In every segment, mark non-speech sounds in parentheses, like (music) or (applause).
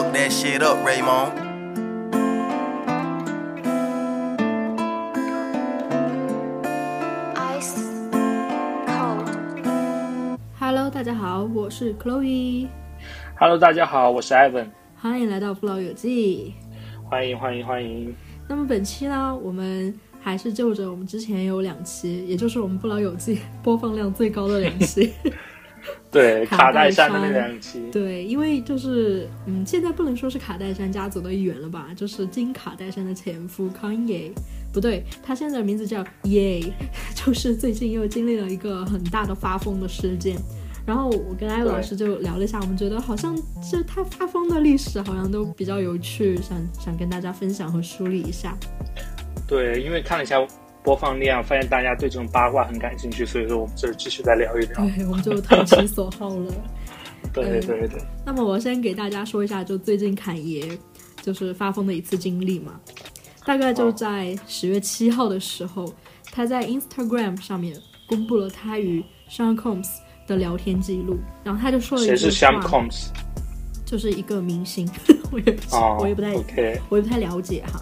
Cook that shit up, Raymond. Ice cold. Hello，大家好，我是 Chloe，Hello，大家好，我是 Evan 欢迎来到《不老友记》。欢迎欢迎欢迎。那么本期呢，我们还是就着我们之前有两期，也就是我们《不老友记》播放量最高的两期。(laughs) 对，卡卡戴戴珊的那两期，对，因为就是嗯，现在不能说是卡戴珊家族的一员了吧，就是金卡戴珊的前夫 Kanye。不对，他现在的名字叫 Ye，(laughs) 就是最近又经历了一个很大的发疯的事件。然后我跟艾对老师就聊了一下，我们觉得好像这他发疯的历史好像都比较有趣，想想跟大家分享和梳理一下。对，因为看了一下播放量，发现大家对这种八卦很感兴趣，所以说我们这儿继续再聊一聊。对，我们就投其所好了。(laughs) 对嗯对对，那么我先给大家说一下，就最近侃爷就是发疯的一次经历嘛，大概就在十月七号的时候，他在 Instagram 上面公布了他与 Sean Combs 的聊天记录，然后他就说了一句谁是 Sam 话，Combs？就是一个明星，(laughs) 我也不我也不太 OK 我也不太了解哈。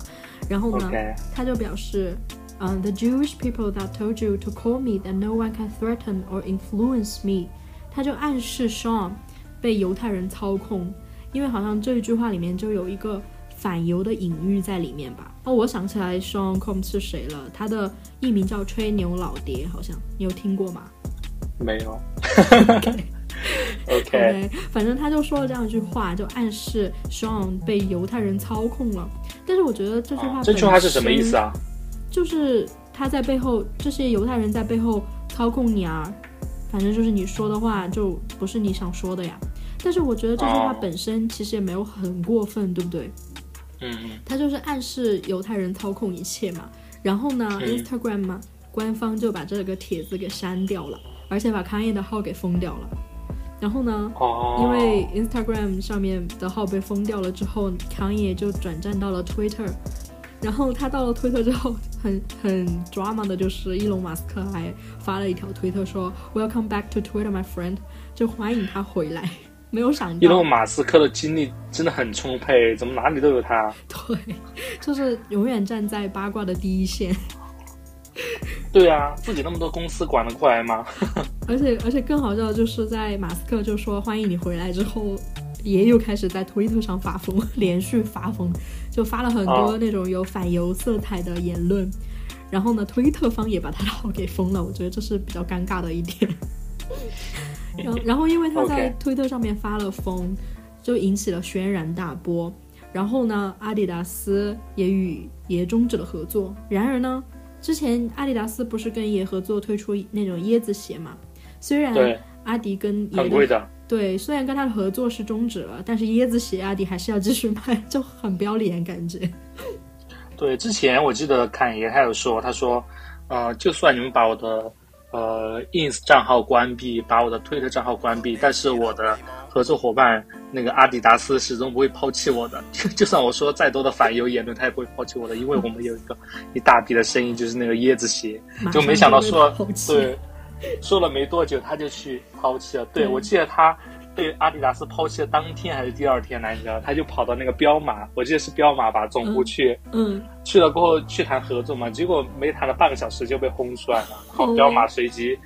然后呢他就表示，嗯、t h e Jewish people that told you to call me that no one can threaten or influence me，他就暗示 Sean 被犹太人操控，因为好像这一句话里面就有一个反犹的隐喻在里面吧。哦，我想起来 Sean Combs 是谁了，他的艺名叫吹牛老爹，好像你有听过吗？没有。(laughs) OK OK，反正他就说了这样一句话，就暗示 Sean 被犹太人操控了。但是我觉得这句话、啊这句话是什么意思？啊？就是他在背后，这些犹太人在背后操控你啊，反正就是你说的话就不是你想说的呀。但是我觉得这句话哦本身其实也没有很过分，对不对？嗯嗯，他就是暗示犹太人操控一切嘛。然后呢、嗯 i n s t a g r a m 嘛，官方就把这个帖子给删掉了，而且把 Kanye 的号给封掉了。然后呢，哦，因为 Instagram 上面的号被封掉了之后，Kanye 就转战到了 Twitter。然后他到了推特之后，很很 drama 的就是伊隆马斯克还发了一条推特说 “Welcome back to Twitter, my friend”，就欢迎他回来。没有想到伊隆，马斯克的精力真的很充沛，怎么哪里都有他？对，就是永远站在八卦的第一线。(laughs) 对啊，自己那么多公司管得过来吗？(laughs) 而且而且更好笑的就是在马斯克就说欢迎你回来之后，也又开始在推特上发疯，连续发疯，就发了很多哦那种有反犹色彩的言论。然后呢，推特方也把他的号给封了，我觉得这是比较尴尬的一点。然后然后因为他在推特上面发了疯，就引起了轩然大波。然后呢，阿迪达斯也与爷终止了合作。然而呢，之前阿迪达斯不是跟爷合作推出那种椰子鞋嘛？虽然，阿迪跟爷很贵的。对，虽然跟他的合作是终止了，但是椰子鞋阿迪还是要继续卖，(laughs) 就很不要脸感觉。(laughs) 对，之前我记得侃爷他有说，他说，呃，就算你们把我的呃 ins 账号关闭，把我的推特账号关闭，但是我的合作伙伴那个阿迪达斯始终不会抛弃我的。就 (laughs) 就算我说再多的反犹言论，他也不会抛弃我的，因为我们有一个一大笔的生意，就是那个椰子鞋，就没想到说对，(laughs) 说了没多久他就去抛弃了。对对我记得他。被阿迪达斯抛弃的当天还是第二天来你知道，他就跑到那个彪马，我记得是彪马吧总部嗯去，嗯，去了过后去谈合作嘛，结果没谈了半个小时就被轰出来了。然后哦彪马随即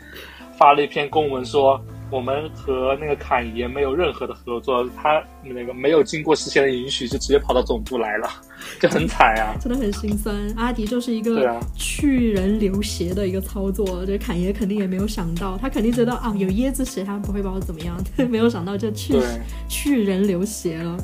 发了一篇公文说，我们和那个侃爷没有任何的合作，他那个没有经过事先的允许就直接跑到总部来了，(laughs) 就很惨啊。(laughs) 真的很心酸。阿迪就是一个去人流鞋的一个操作，这侃爷肯定也没有想到，他肯定觉得啊有椰子鞋他不会把我怎么样，(laughs) 没有想到就去去人流鞋了。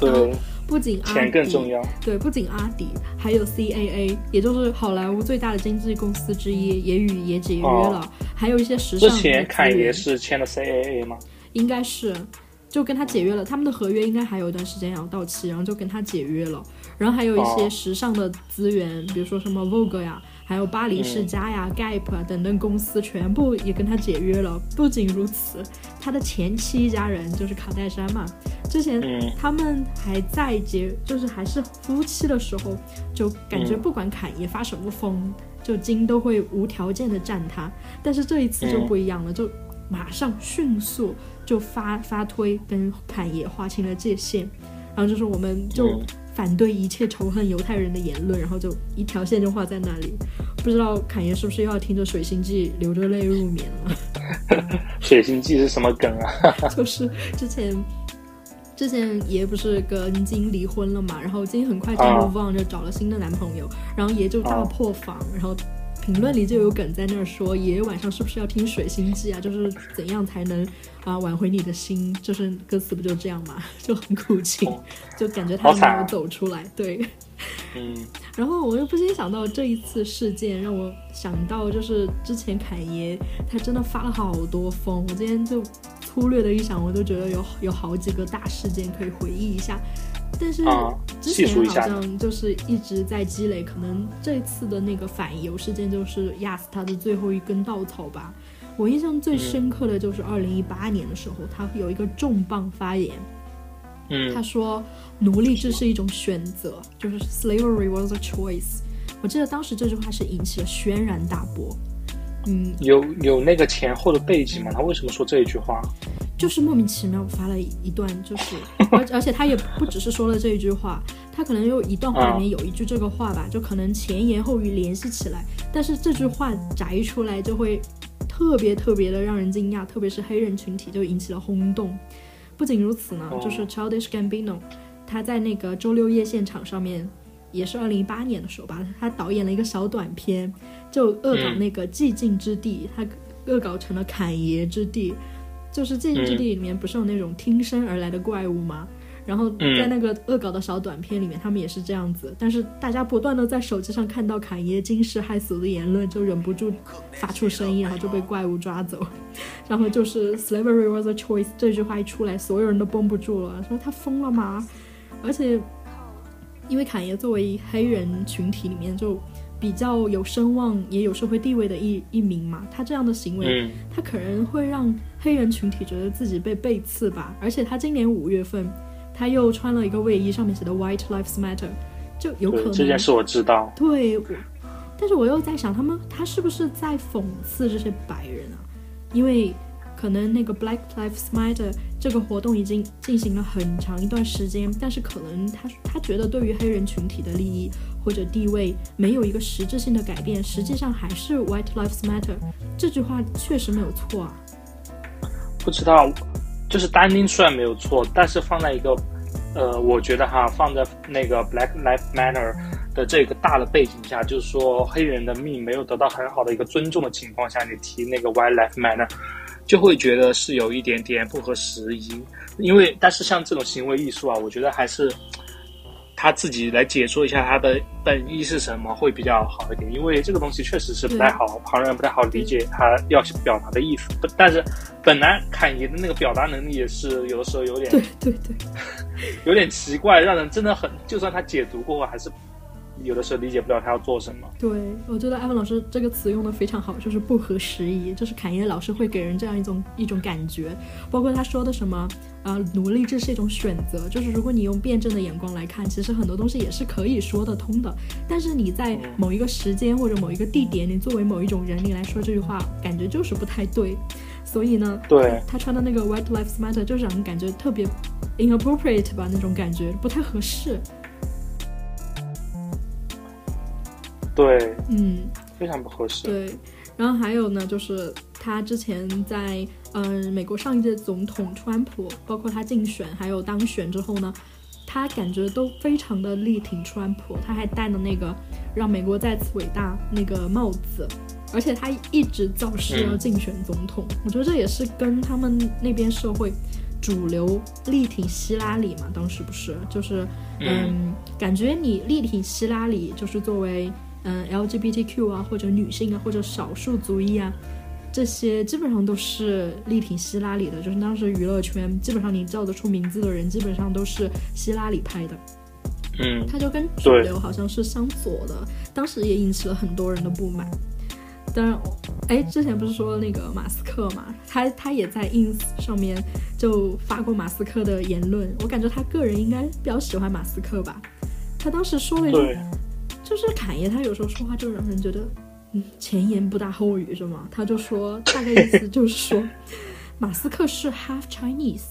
对，不仅阿迪钱更重要。对，不仅阿迪，还有 CAA，也就是好莱坞最大的经纪公司之一，也与也解约了。哦还有一些时尚之前凯爷是签了 CAA 吗？应该是就跟他解约了，他们的合约应该还有一段时间要到期，然后就跟他解约了。然后还有一些哦时尚的资源，比如说什么 Vogue 呀，还有巴黎世家呀、Gap 啊等等公司，全部也跟他解约了。不仅如此，他的前妻一家人就是卡戴珊嘛，之前嗯他们还在结，就是还是夫妻的时候，就感觉嗯不管侃爷发什么疯，就金都会无条件的站他。但是这一次就嗯不一样了，就马上迅速就发发推跟侃爷划清了界限。然后就是我们就嗯反对一切仇恨犹太人的言论，然后就一条线就画在那里。不知道侃爷是不是又要听着《水星记》流着泪入眠了？(laughs) 水星记是什么梗啊？(laughs) 就是之前之前爷不是跟金离婚了嘛，然后金很快就啊 move on 就找了新的男朋友，然后爷就大破防，然后评论里就有梗在那儿说爷爷晚上是不是要听水星记啊？就是怎样才能啊、挽回你的心？就是歌词不就这样嘛，(laughs) 就很苦情，哦就感觉他没好惨啊有走出来，对。嗯然后我又不禁想到这一次事件，让我想到就是之前侃爷他真的发了好多疯，我今天就粗略的一想，我都觉得有有好几个大事件可以回忆一下。但是啊之前好像就是一直在积累，可能这次的那个反犹事件就是压死他的最后一根稻草吧。我印象最深刻的就是二零一八年的时候，他有一个重磅发言，嗯他嗯说奴隶制是一种选择，就是 slavery was a choice。我记得当时这句话是引起了轩然大波，嗯，有有那个前后的背景吗？他为什么说这一句话？就是莫名其妙发了一一段，就是 (laughs) 而而且他也不只是说了这一句话，他可能有一段话里面有一句这个话吧，就可能前言后语联系起来，但是这句话摘出来就会特别特别的让人惊讶，特别是黑人群体就引起了轰动。不仅如此呢，哦就是 Childish Gambino，他在那个周六夜现场上面，也是二零一八年的时候吧，他导演了一个小短片，就恶搞那个寂静之地，他恶搞成了侃爷之地。就是寂静之地里面不是有那种听声而来的怪物吗？然后在那个恶搞的小短片里面，他们也是这样子，但是大家不断的在手机上看到侃爷惊世骇俗的言论，就忍不住发出声音，然后就被怪物抓走。然后就是 “slavery was a choice” 这句话一出来，所有人都绷不住了，说他疯了吗？而且，因为侃爷作为黑人群体里面就比较有声望也有社会地位的一一名嘛，他这样的行为，嗯他可能会让黑人群体觉得自己被背刺吧。而且他今年五月份，他又穿了一个卫衣，上面写的 “White Lives Matter”，就有可能这件事我知道。对，我，但是我又在想，他们他是不是在讽刺这些白人啊？因为可能那个 Black Lives Matter 这个活动已经进行了很长一段时间，但是可能他他觉得对于黑人群体的利益或者地位没有一个实质性的改变，实际上还是 White Lives Matter 这句话确实没有错啊。不知道，就是单拎出来没有错，但是放在一个，呃，我觉得哈，放在那个 Black Lives Matter 的这个大的背景下，就是说黑人的命没有得到很好的一个尊重的情况下，你提那个 White Lives Matter，就会觉得是有一点点不合时宜。因为，但是像这种行为艺术啊，我觉得还是他自己来解说一下他的本意是什么会比较好一点，因为这个东西确实是不太好，旁人不太好理解他要表达的意思。但是本来侃爷的那个表达能力也是有的时候有点对对对，(laughs) 有点奇怪，让人真的很，就算他解读过后，还是有的时候理解不了他要做什么。对，我觉得艾文老师这个词用的非常好，就是不合时宜，就是侃爷老师会给人这样一种一种感觉，包括他说的什么，啊，奴隶制是一种选择，就是如果你用辩证的眼光来看，其实很多东西也是可以说得通的，但是你在某一个时间或者某一个地点，你作为某一种人，你来说这句话，感觉就是不太对，所以呢，对。他穿的那个 White Lives Matter 就让人感觉特别 inappropriate 吧，那种感觉不太合适，对，嗯。非常不合适。对，然后还有呢，就是他之前在嗯、美国上一届总统川普，包括他竞选还有当选之后呢，他感觉都非常的力挺川普，他还戴了那个让美国再次伟大那个帽子，而且他一直造势要竞选总统，我觉得这也是跟他们那边社会。主流力挺希拉里嘛，当时不是，就是，嗯，感觉你力挺希拉里，就是作为嗯 LGBTQ 啊，或者女性啊，或者少数族裔啊，这些基本上都是力挺希拉里的。就是当时娱乐圈基本上你叫得出名字的人，基本上都是希拉里拍的。嗯，他就跟主流好像是相左的，当时也引起了很多人的不满。当然，哎，之前不是说那个马斯克嘛，他他也在 ins 上面就发过马斯克的言论，我感觉他个人应该比较喜欢马斯克吧。他当时说了一句对，就是侃爷，他有时候说话就让人觉得，嗯，前言不搭后语是吗？他就说，大概意思就是说，马斯克是 half Chinese，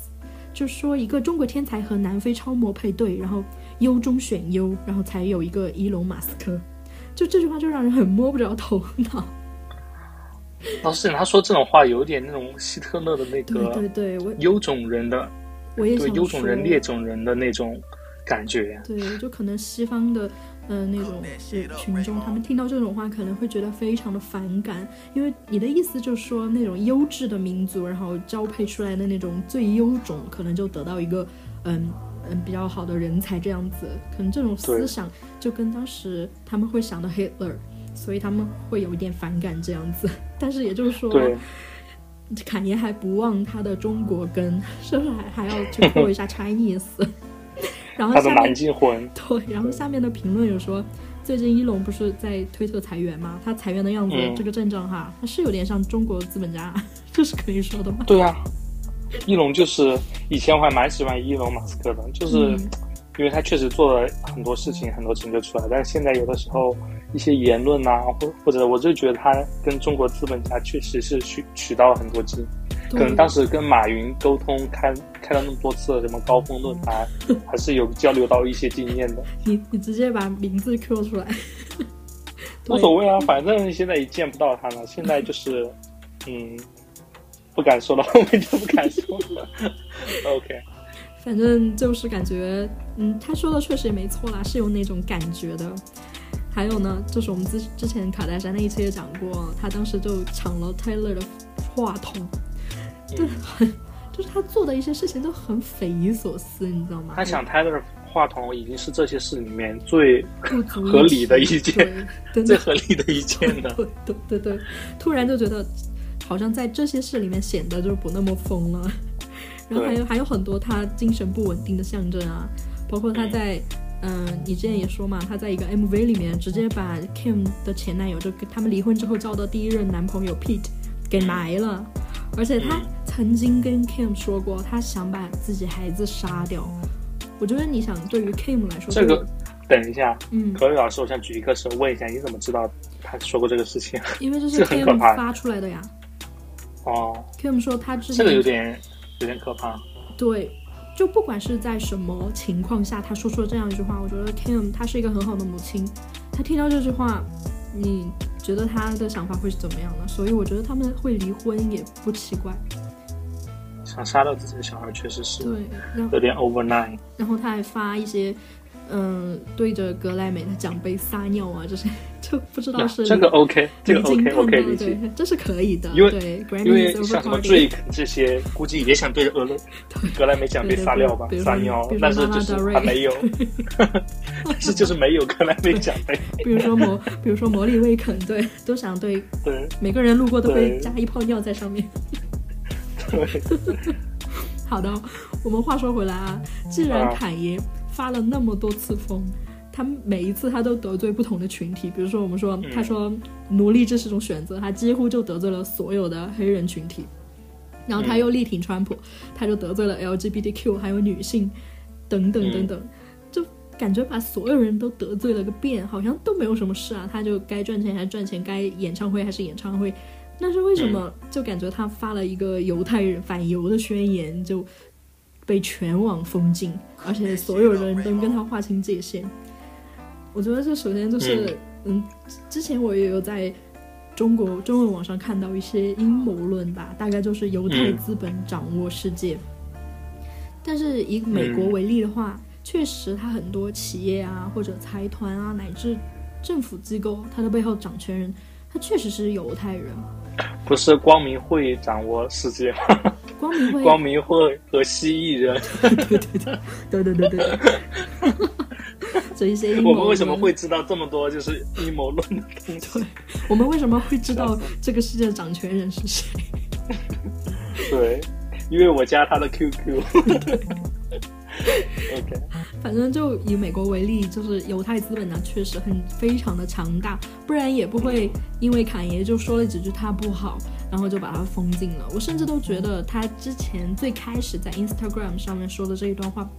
就说一个中国天才和南非超模配对，然后优中选优，然后才有一个伊隆马斯克。就这句话就让人很摸不着头脑。老师，他说这种话有点那种希特勒的那个对对对，我优种人的，对我也想说优种人、劣种人的那种感觉。对，就可能西方的，呃，那种是群众，他们听到这种话可能会觉得非常的反感，因为你的意思就是说，那种优质的民族，然后交配出来的那种最优种，可能就得到一个，嗯嗯，比较好的人才这样子，可能这种思想就跟当时他们会想的 Hitler，所以他们会有一点反感这样子。但是也就是说，(laughs) 对，侃爷还不忘他的中国根，(laughs) 是不是还还要去破一下 Chinese？然后他的下面南京魂，(laughs) 对，然后下面的评论有说，最近一龙不是在推特裁员吗？他裁员的样子，嗯这个阵仗哈，他是有点像中国资本家，这是可以说的吗？对啊，一龙就是以前我还蛮喜欢一龙马斯克的，就是嗯因为他确实做了很多事情，很多成就出来，但是现在有的时候一些言论呐、或或者我就觉得他跟中国资本家确实是取取到了很多经，可能当时跟马云沟通开开了那么多次的什么高峰论坛，(laughs) 还是有交流到一些经验的，你你直接把名字 Q 出来，(laughs) 无所谓啊，反正现在也见不到他了，现在就是嗯。不敢说了，后面就不敢说了。OK，(laughs) 反正就是感觉，嗯，他说的确实也没错啦，是有那种感觉的。还有呢，就是我们之之前卡戴珊那一期也讲过，他当时就抢了 Taylor 的话筒，对，很就是他做的一些事情都很匪夷所思，你知道吗？他抢泰勒的话筒已经是这些事里面最不合理的一提件最，合理的一件的。对对对对，突然就觉得好像在这些事里面显得就是不那么疯了。然后还有还有很多他精神不稳定的象征啊，包括他在嗯、你之前也说嘛，他在一个 MV 里面直接把 Kim 的前男友，就跟他们离婚之后交的第一任男朋友 Pete 给埋了，而且他曾经跟 Kim 说过，他想把自己孩子杀掉。我觉得你想，对于 Kim 来说，这个，等一下，嗯，可瑞老师，我想举一个手问一下，你怎么知道他说过这个事情？(laughs) 因为这是 Kim 发出来的呀。哦，Kim 说他之前这个有点有点可怕。对，就不管是在什么情况下，他说出了这样一句话，我觉得 Kim 她是一个很好的母亲。她听到这句话，你觉得她的想法会是怎么样呢？所以我觉得他们会离婚也不奇怪。想杀掉自己的小孩，确实是对，有点 overnight。然后他还发一些，嗯，对着格莱美的奖杯撒尿啊，这些就不知道那是这个 OK，这个 OK，叛我可以道理解。对，这是可以的。因为对因为像什么 Drake 这些，估计也想对着俄勒 (laughs) 格莱美奖杯撒尿吧撒尿但是就是还没有，(laughs) 但是就是没有格莱美奖杯。比如说魔，比如说魔力威肯，对，都想对对每个人路过都会加一泡尿在上面。对，(laughs) 好的，我们话说回来啊，既然啊侃爷发了那么多次疯，他每一次他都得罪不同的群体，比如说我们说，他说奴隶这是种选择，他几乎就得罪了所有的黑人群体。然后他又力挺川普，他就得罪了 LGBTQ 还有女性等等等等，就感觉把所有人都得罪了个遍，好像都没有什么事啊，他就该赚钱还是赚钱，该演唱会还是演唱会。但是为什么就感觉他发了一个犹太人反犹的宣言，就被全网封禁，而且所有人都跟他划清界限？我觉得这首先就是，嗯，之前我也有在中国中文网上看到一些阴谋论吧，大概就是犹太资本掌握世界。但是以美国为例的话，确实他很多企业啊或者财团啊乃至政府机构，它的背后掌权人，他确实是犹太人。不是光明会掌握世界吗？(laughs) 光明会，光明会和蜥蜴人，(laughs) 对对对对对，(laughs) 这一些阴谋。我们为什么会知道这么多就是阴谋论的东西？我们为什么会知道这个世界的掌权人是谁？对，因为我加他的 QQ。(laughs) OK，反正就以美国为例，就是犹太资本呢确实很非常的强大，不然也不会因为侃爷就说了几句他不好，然后就把他封禁了。我甚至都觉得他之前最开始在 Instagram 上面说的这一段话，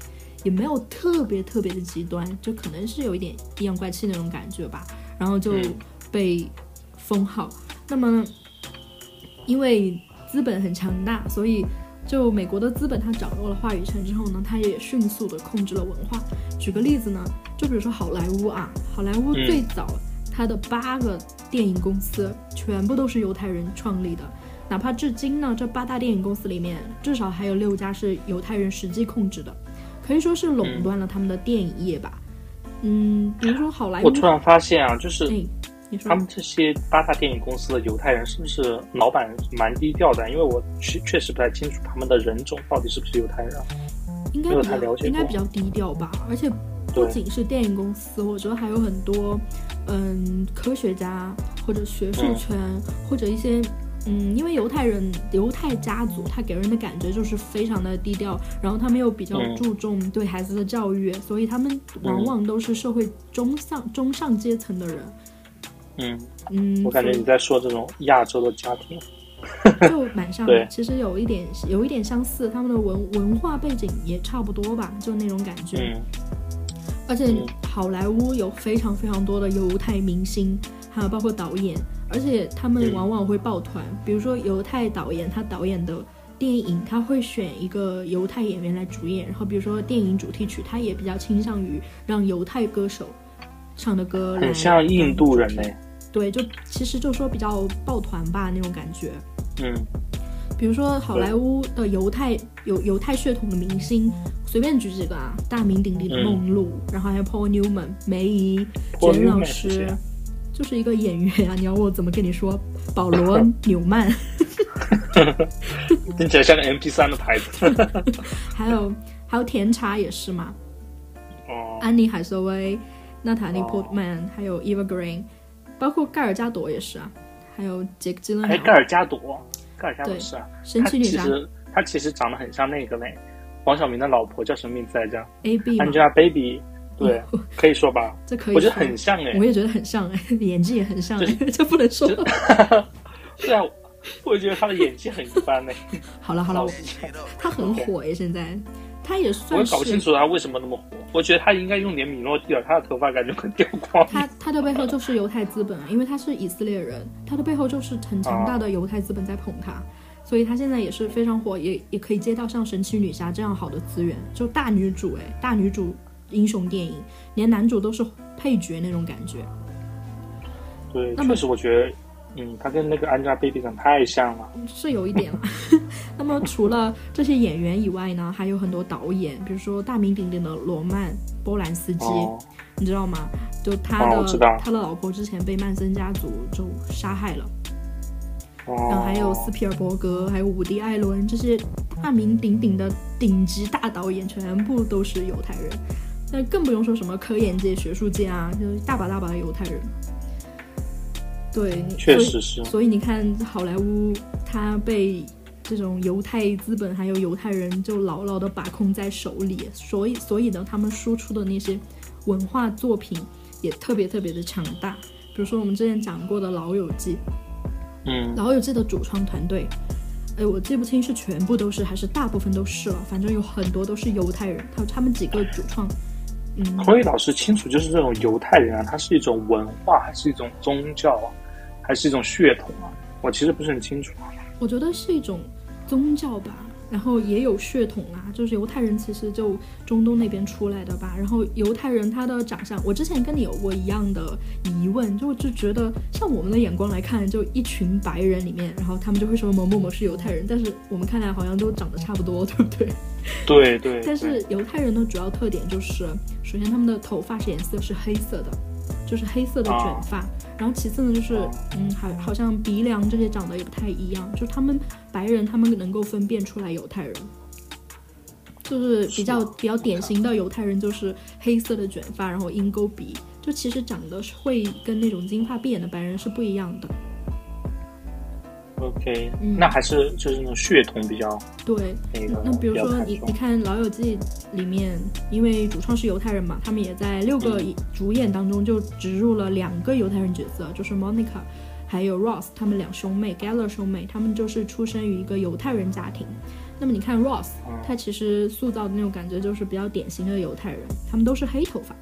也没有特别特别的极端，就可能是有一点阴阳怪气那种感觉吧，然后就被封号。那么因为资本很强大，所以就美国的资本，它掌握了话语权之后呢，它也迅速的控制了文化。举个例子呢，就比如说好莱坞啊，好莱坞最早它的八个电影公司全部都是犹太人创立的，哪怕至今呢，这八大电影公司里面至少还有六家是犹太人实际控制的，可以说是垄断了他们的电影业吧。嗯，比如说好莱坞，我突然发现啊，就是哎，你说他们这些八大电影公司的犹太人是不是老板蛮低调的？因为我确确实不太清楚他们的人种到底是不是犹太人啊。应该比较太了解应该比较低调吧，而且不仅是电影公司，我觉得还有很多嗯科学家或者学术嗯圈、或者一些。嗯，因为犹太人、犹太家族，他给人的感觉就是非常的低调，然后他们又比较嗯注重对孩子的教育，所以他们往往都是社会中上、中上阶层的人。嗯，嗯，我感觉你在说这种亚洲的家庭。(laughs) 就蛮像其实有一点有一点相似，他们的文文化背景也差不多吧，就那种感觉。嗯而且嗯好莱坞有非常非常多的犹太明星，还有包括导演，而且他们嗯往往会抱团。比如说犹太导演，他导演的电影，他会选一个犹太演员来主演。然后比如说电影主题曲，他也比较倾向于让犹太歌手唱的歌来。很像印度人呢。对，就其实就说比较抱团吧那种感觉。嗯比如说好莱坞的犹太有犹太血统的明星，随便举几个啊，大名鼎鼎的嗯梦露，然后还有 Paul Newman、梅姨、简老师啊，就是一个演员啊。你要我怎么跟你说？保罗 (laughs) 纽曼，(laughs) 听起来像个 MP 三的牌子。(laughs) 还有还有甜茶也是嘛，哦，安妮海瑟薇、娜塔莉哦波特曼，还有 Eva Green，包括盖尔加朵也是啊，还有杰克基伦哎，盖尔加朵，盖尔加朵是啊，神奇女侠其实他其实长得很像那个嘞，黄晓明的老婆叫什么名字来着？A B，Angelababy，对，可以说吧？(laughs) 这可以我觉得很像哎我。也觉得很像哎，(laughs) 演技也很像哎就，这不能说。对 (laughs) 啊，我觉得他的演技很一般呢。好了好了，他很火耶，现在他也我算也搞不清楚他为什么那么火。我觉得他应该用点米诺地尔，他的头发感觉很掉光。他他的背后就是犹太资本啊，因为他是以色列人，他的背后就是很强大的犹太资本在捧他，所以他现在也是非常火，也也可以接到像神奇女侠这样好的资源，就大女主哎，大女主英雄电影，连男主都是配角那种感觉。对，那么确实我觉得，嗯，他跟那个 Angelababy 长得太像了。是有一点了。(laughs) 那么除了这些演员以外呢，还有很多导演，比如说大名鼎鼎的罗曼·波兰斯基，哦，你知道吗？就他的、他的老婆之前被曼森家族就杀害了，哦，然后还有斯皮尔伯格，还有伍迪·艾伦这些大名鼎鼎的顶级大导演，全部都是犹太人。那更不用说什么科研界、学术界啊，就是大把大把的犹太人。对，确实是。所以你看，好莱坞它被这种犹太资本还有犹太人就牢牢的把控在手里，所以所以呢，他们输出的那些文化作品也特别特别的强大。比如说我们之前讲过的《老友记》，嗯《老友记》的主创团队，哎，我记不清是全部都是还是大部分都是了，反正有很多都是犹太人，他他们几个主创，嗯，孔宇老师清楚，就是这种犹太人啊，它是一种文化，还是一种宗教啊，还是一种血统啊？我其实不是很清楚。我觉得是一种宗教吧，然后也有血统啦，就是犹太人其实就中东那边出来的吧。然后犹太人他的长相，我之前跟你有过一样的疑问，就就觉得像我们的眼光来看，就一群白人里面，然后他们就会说某某某是犹太人，但是我们看来好像都长得差不多，对不对？对对，(laughs) 但是犹太人的主要特点就是，首先他们的头发是颜色是黑色的，就是黑色的卷发。然后其次呢，就是哦嗯，好好像鼻梁这些长得也不太一样，就是他们白人他们能够分辨出来犹太人，就是比较是比较典型的犹太人就是黑色的卷发，然后鹰钩鼻，就其实长得是会跟那种金发碧眼的白人是不一样的。OK，、嗯。那还是就是那种血统比较对，那比如说你你看《老友记》里面，因为主创是犹太人嘛，他们也在六个嗯。主演当中就植入了两个犹太人角色，就是 Monica 还有 Ross，他们两兄妹 Geller 兄妹，他们就是出生于一个犹太人家庭。那么你看 Ross，嗯。他其实塑造的那种感觉就是比较典型的犹太人，他们都是黑头发，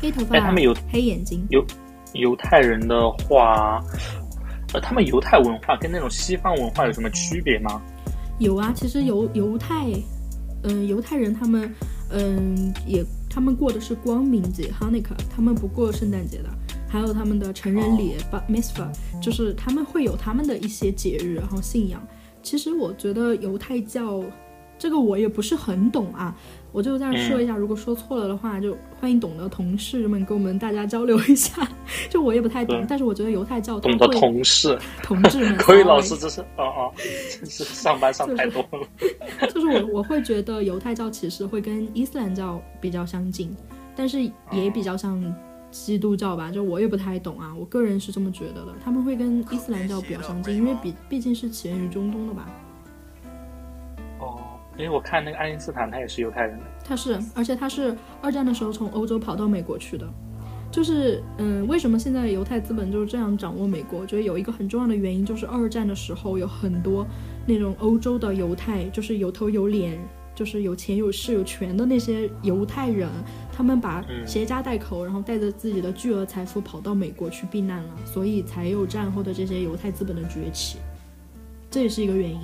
黑头发，哎他们有黑眼睛，犹犹太人的话，呃，他们犹太文化跟那种西方文化有什么区别吗？有啊，其实犹犹太，嗯，犹太人他们，嗯，也他们过的是光明节 Hanukkah，他们不过圣诞节的，还有他们的成人礼 Bat Mitzvah，就是他们会有他们的一些节日，然后信仰。其实我觉得犹太教这个我也不是很懂啊，我就在这样说一下，如果说错了的话，就欢迎懂的同事们跟我们大家交流一下。(laughs) 就我也不太懂，但是我觉得犹太教他懂的会同事，同志们，可以老师这是啊啊，真是上班上太多了。就是我我会觉得犹太教其实会跟伊斯兰教比较相近，但是也比较像基督教吧，就我也不太懂啊，我个人是这么觉得的，他们会跟伊斯兰教比较相近，因为毕毕竟是起源于中东的吧。哦，因为我看那个爱因斯坦，他也是犹太人的。他是，而且他是二战的时候从欧洲跑到美国去的。就是，嗯，为什么现在犹太资本就是这样掌握美国？我觉得有一个很重要的原因，就是二战的时候有很多那种欧洲的犹太，就是有头有脸，就是有钱有势有权的那些犹太人，他们把嗯携家带口，然后带着自己的巨额财富跑到美国去避难了，所以才有战后的这些犹太资本的崛起，这也是一个原因。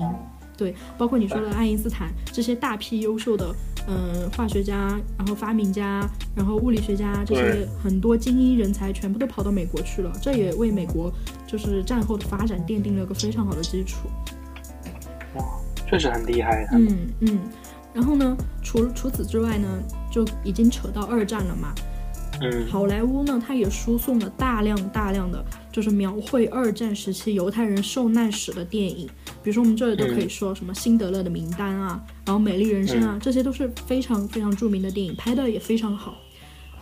对，包括你说的爱因斯坦这些大批优秀的，嗯、化学家，然后发明家，然后物理学家这些很多精英人才全部都跑到美国去了，这也为美国就是战后的发展奠定了个非常好的基础。哇，确实很厉害。嗯嗯，然后呢，除除此之外呢，就已经扯到二战了嘛。嗯好莱坞呢，它也输送了大量大量的就是描绘二战时期犹太人受难史的电影，比如说我们这里都可以说什么《辛德勒的名单》啊，然后《美丽人生》啊，这些都是非常非常著名的电影，拍的也非常好。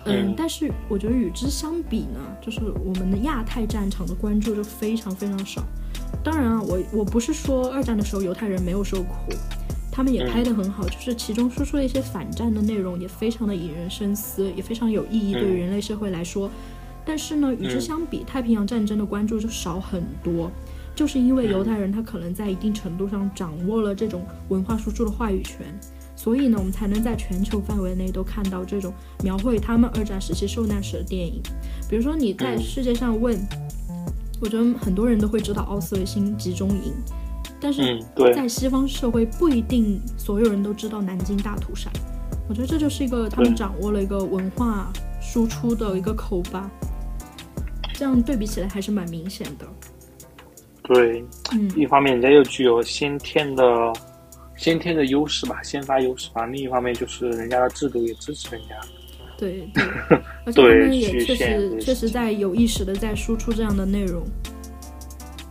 嗯嗯，但是我觉得与之相比呢，就是我们的亚太战场的关注就非常非常少。当然啊，我我不是说二战的时候犹太人没有受苦，他们也拍得很好，就是其中输出的一些反战的内容也非常的引人深思，也非常有意义，对于人类社会来说。但是呢，与之相比，太平洋战争的关注就少很多，就是因为犹太人他可能在一定程度上掌握了这种文化输出的话语权，所以呢，我们才能在全球范围内都看到这种描绘他们二战时期受难史的电影。比如说你在世界上问，我觉得很多人都会知道奥斯维辛集中营，但是在西方社会不一定所有人都知道南京大屠杀。我觉得这就是一个他们掌握了一个文化输出的一个口吧，这样对比起来还是蛮明显的。对，嗯，一方面人家又具有先天的先天的优势吧，先发优势吧；另一方面就是人家的制度也支持人家。对对，(laughs) 而且他们也确实确实在有意识的在输出这样的内容。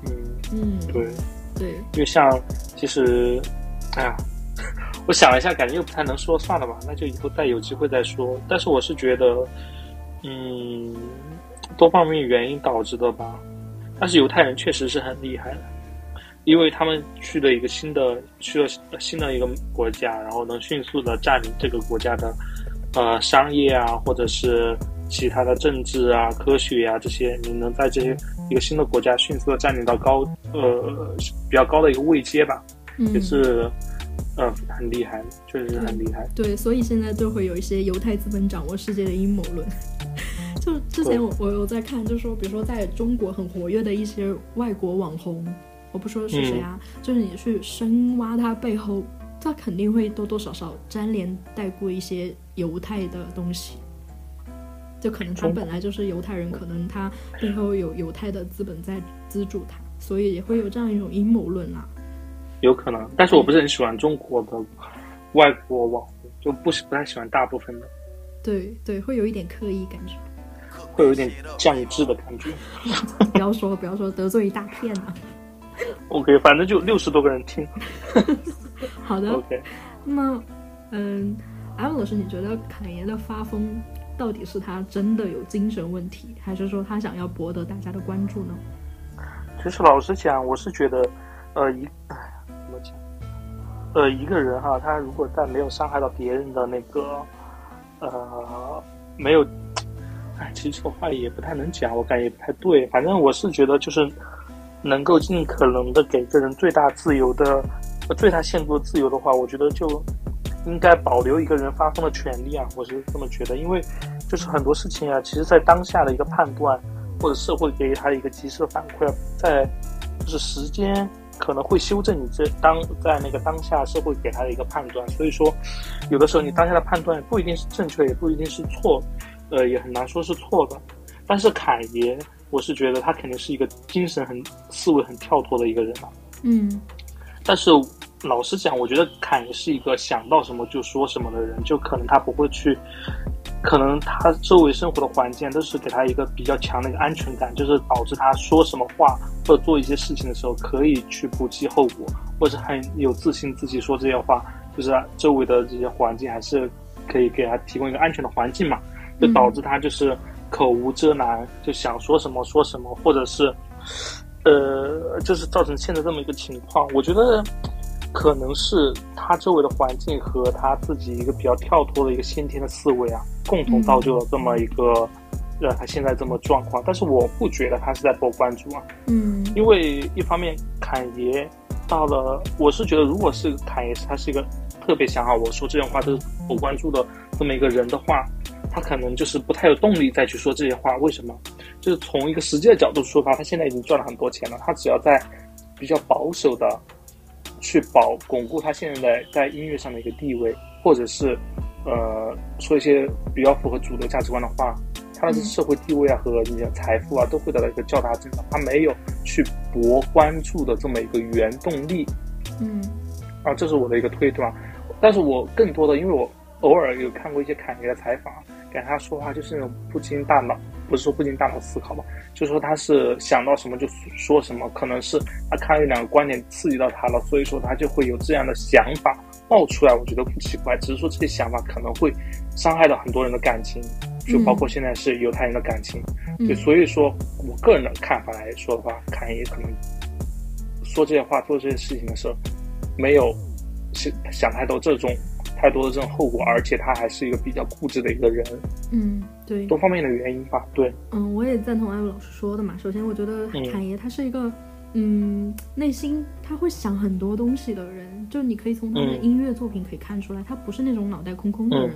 嗯，嗯，对，对，因为像其实，哎呀，(laughs) 我想了一下，感觉又不太能说，算了吧，那就以后再有机会再说。但是我是觉得，嗯，多方面原因导致的吧。但是犹太人确实是很厉害的，因为他们去了一个新的去了新的一个国家，然后能迅速的占领这个国家的呃商业啊，或者是其他的政治啊、科学啊这些，你能在这些一个新的国家迅速的占领到高呃比较高的一个位阶吧，嗯，也是呃很厉害，确实是很厉害。对，所以现在就会有一些犹太资本掌握世界的阴谋论。就之前我我有在看，就是说，比如说在中国很活跃的一些外国网红，我不说是谁啊，就是你去深挖他背后，他肯定会多多少少粘连带过一些犹太的东西。就可能他本来就是犹太人，可能他背后有犹太的资本在资助他，所以也会有这样一种阴谋论啦。有可能，但是我不是很喜欢中国的外国网红，就不是不太喜欢大部分的，对对，会有一点刻意感觉。会有一点降智的感觉。(laughs) 不要说不要说，得罪一大片啊。OK，反正就六十多个人听。(laughs) 好的，OK，那么，嗯，艾文老师，你觉得侃爷的发疯到底是他真的有精神问题，还是说他想要博得大家的关注呢？其实老实讲，我是觉得，呃，一唉怎么讲？呃，一个人哈，他如果在没有伤害到别人的那个，呃，没有，其实这话也不太能讲，我感觉也不太对。反正我是觉得，就是能够尽可能的给个人最大自由的、最大限度的自由的话，我觉得就应该保留一个人发疯的权利啊，我是这么觉得。因为就是很多事情啊，其实在当下的一个判断，或者社会给予他的一个及时的反馈，在就是时间可能会修正你这当在那个当下社会给他的一个判断。所以说，有的时候你当下的判断不一定是正确，也不一定是错，呃，也很难说是错的。但是侃爷，我是觉得他肯定是一个精神很思维很跳脱的一个人啊。嗯但是老实讲，我觉得侃爷是一个想到什么就说什么的人，就可能他不会去，可能他周围生活的环境都是给他一个比较强的一个安全感，就是导致他说什么话或者做一些事情的时候可以去不计后果，或者很有自信自己说这些话，就是周围的这些环境还是可以给他提供一个安全的环境嘛，就导致他就是口无遮拦，就想说什么说什么，或者是。呃，就是造成现在这么一个情况，我觉得可能是他周围的环境和他自己一个比较跳脱的一个先天的思维啊，共同造就了这么一个让他现在这么状况。但是我不觉得他是在博关注啊，嗯因为一方面侃爷到了，我是觉得如果是侃爷他是一个特别想好我说这种话都是博关注的这么一个人的话，他可能就是不太有动力再去说这些话。为什么？就是从一个实际的角度出发，他现在已经赚了很多钱了，他只要在比较保守的去保巩固他现在的在音乐上的一个地位，或者是呃说一些比较符合主流价值观的话，他的社会地位啊和你的财富啊都会得到一个较大增长。他没有去博关注的这么一个原动力嗯啊，这是我的一个推断。但是我更多的，因为我偶尔有看过一些侃爷的采访，感觉他说话就是那种不经大脑，不是说不经大脑思考吧，就是说他是想到什么就说什么，可能是他看了一两个观点刺激到他了，所以说他就会有这样的想法冒出来。我觉得不奇怪，只是说这些想法可能会伤害到很多人的感情，就包括现在是犹太人的感情。对，嗯所以说我个人的看法来说的话，侃爷可能说这些话、做这些事情的时候，没有想想太多这种太多的这种后果，而且他还是一个比较固执的一个人，嗯，对，多方面的原因吧。对，嗯，我也赞同艾文老师说的嘛。首先，我觉得嗯侃爷他是一个，嗯，内心他会想很多东西的人，就你可以从他的嗯音乐作品可以看出来，他不是那种脑袋空空的嗯人，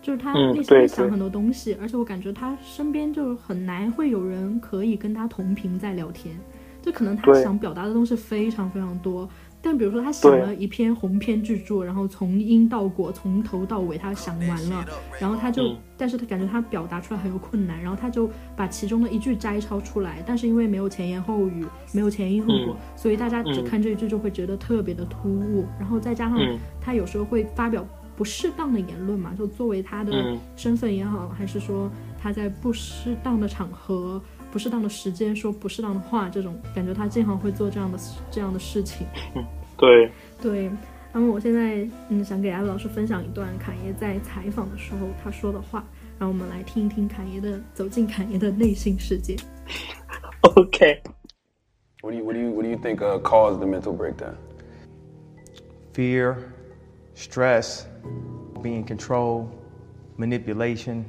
就是他嗯内心会想很多东西，而且我感觉他身边就是很难会有人可以跟他同频在聊天，就可能他想表达的东西非常非常多。但比如说，他想了一篇鸿篇巨著，然后从因到果，从头到尾他想完了，然后他就，嗯。但是他感觉他表达出来很有困难，然后他就把其中的一句摘抄出来，但是因为没有前言后语，没有前因后果，所以大家只嗯看这一句就会觉得特别的突兀，然后再加上嗯他有时候会发表不适当的言论嘛，就作为他的嗯。身份也好，还是说他在不适当的场合、不适当的时间说不适当的话，这种感觉他经常会做这样的这样的事情。对，对，那么我现在嗯想给艾文老师分享一段侃爷在采访的时候他说的话，让我们来听一听侃爷的走进侃爷的内心世界。OK，What do you what do you what do you think uh, caused the mental breakdown? fear, stress, being controlled, manipulation,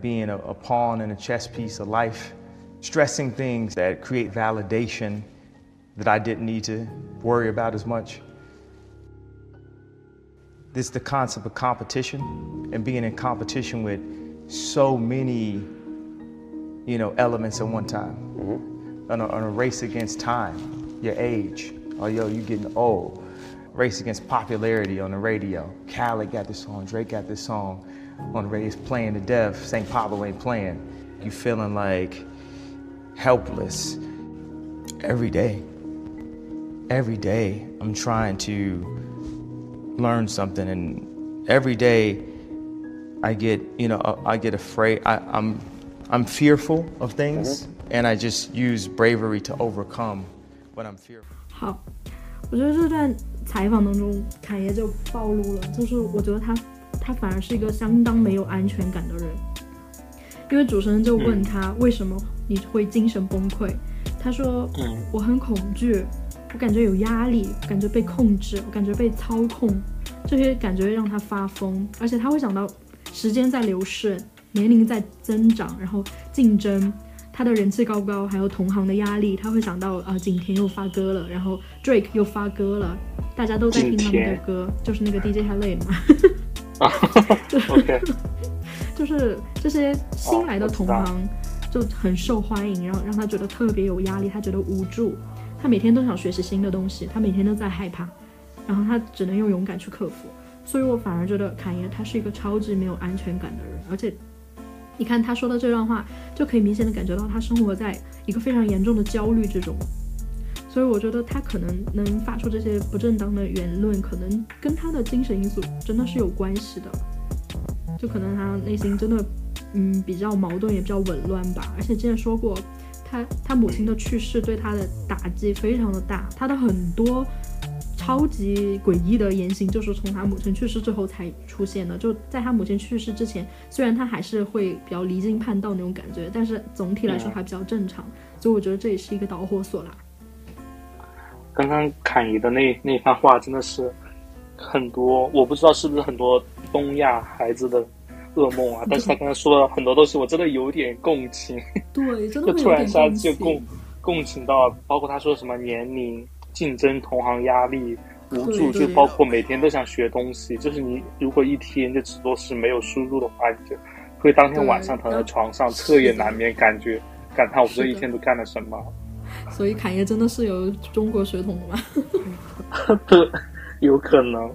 being a, a pawn and a chess piece of life, stressing things that create validation that I didn't need to worry about as much. This is the concept of competition and being in competition with so many, you know, elements at one time. Mm-hmm. On, a, on a race against time, your age, oh yo, you getting old. Race against popularity on the radio. Khaled got this song, Drake got this song on the radio, it's playing to death. St. Pablo ain't playing. You feeling like helpless every day. Every day, I'm trying to learn something, and every day, I get, you know, I get afraid. I, I'm, I'm fearful of things, and I just use bravery to overcome what I'm fearful. 好，我觉得这段采访当中，侃爷就暴露了，就是我觉得他他反而是一个相当没有安全感的人， 因为主持人就问他为什么你会精神崩溃，他说嗯。我很恐惧，我感觉有压力，感觉被控制，我感觉被操控，这些感觉让他发疯，而且他会想到时间在流逝，年龄在增长，然后竞争。他的人气高不高，还有同行的压力，他会想到啊，景甜又发歌了，然后 Drake 又发歌了，大家都在听他们的歌，就是那个 (laughs) DJ Khaled 嘛，(laughs) (laughs) OK，就是这些新来的同行就很受欢迎，然后让他觉得特别有压力，他觉得无助，他每天都想学习新的东西，他每天都在害怕，然后他只能用勇敢去克服。所以我反而觉得侃爷他是一个超级没有安全感的人，而且你看他说的这段话，就可以明显的感觉到他生活在一个非常严重的焦虑之中。所以我觉得他可能能发出这些不正当的言论，可能跟他的精神因素真的是有关系的。就可能他内心真的，嗯，比较矛盾，也比较紊乱吧。而且之前说过，他他母亲的去世对他的打击非常的大，他的很多超级诡异的言行就是从他母亲去世之后才出现的。就在他母亲去世之前，虽然他还是会比较离经叛道那种感觉，但是总体来说还比较正常。所以我觉得这也是一个导火索啦。刚刚侃爷的那那番话真的是很多，我不知道是不是很多东亚孩子的噩梦啊。但是他刚才说了很多东西，我真的有点共情。对，真就的就突然一下就共。共情到，包括他说什么年龄、竞争、同行压力、无助，就包括每天都想学东西。就是你如果一天就只做是没有输入的话，你就会当天晚上躺在床上彻夜难眠，感觉感叹我这一天都干了什么。所以侃爷真的是有中国血统的吗？(laughs) 对，有可能。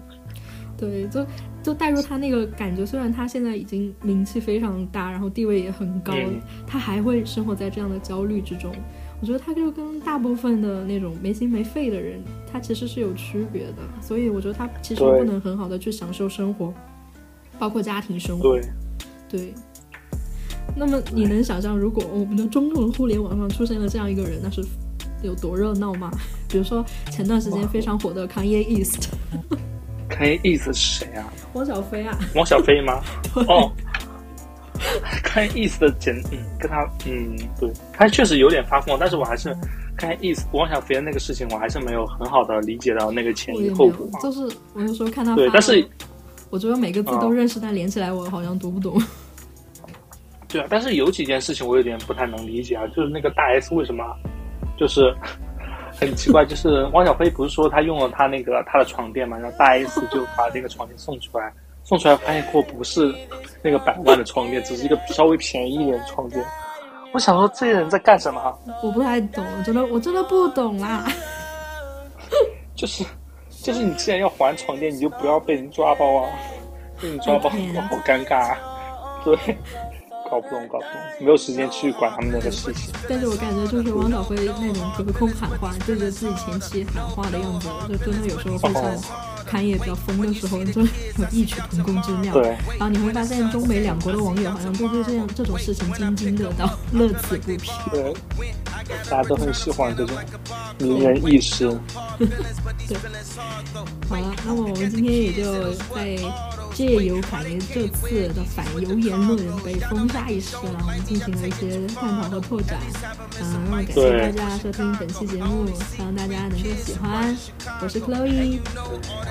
对，就就带入他那个感觉，虽然他现在已经名气非常大，然后地位也很高，嗯他还会生活在这样的焦虑之中。我觉得他就跟大部分的那种没心没肺的人，他其实是有区别的。所以我觉得他其实不能很好的去享受生活，包括家庭生活。对，对。那么你能想象，如果我们的中文互联网上出现了这样一个人，那是有多热闹吗？比如说前段时间非常火的 Kanye East，看意思是谁啊？王小飞啊，王小飞吗？(laughs) 哦，看意思的简，嗯，跟他，嗯，对，他确实有点发疯，但是我还是看意思王小飞的那个事情，我还是没有很好的理解到那个前因后果啊。，就是我有时候看他对，但是我觉得每个字都啊认识，但连起来我好像读不懂。对啊，但是有几件事情我有点不太能理解啊，就是那个大 S 为什么，就是很奇怪，就是汪小菲不是说他用了他那个他的床垫嘛，然后大 S 就把这个床垫送出来，送出来发现过不是那个百万的床垫，只是一个稍微便宜一点的床垫。我想说这些人在干什么啊？我不太懂，真的我真的不懂啦。(laughs) 就是就是你既然要还床垫，你就不要被人抓包啊，被人抓包 can't 好尴尬啊，对。搞不懂，搞不懂，没有时间去管他们那个事情。但是我感觉就是王小菲那种隔空喊话，对着自己前妻喊话的样子，就真的有时候会像侃爷比较疯的时候，就有异曲同工之妙。对然后你会发现中美两国的网友好像都对这样这种事情津津乐道，乐此不疲。对，大家都很喜欢这种名人轶事。(laughs) 对好了，那么我们今天也就在借由有反这次的反犹言论被封杀一事啊，我们进行了一些探讨和拓展。嗯，感谢大家收听本期节目，希望大家能够喜欢。我是 Chloe，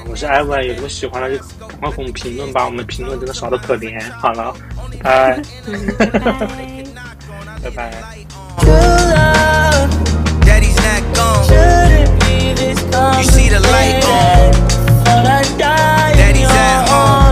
我是 Evan，有什么喜欢的就赶快给我们评论吧，我们评论真的少的可怜。好了，拜拜，(laughs) 拜拜。You see the light on, but I die. Daddy's at home.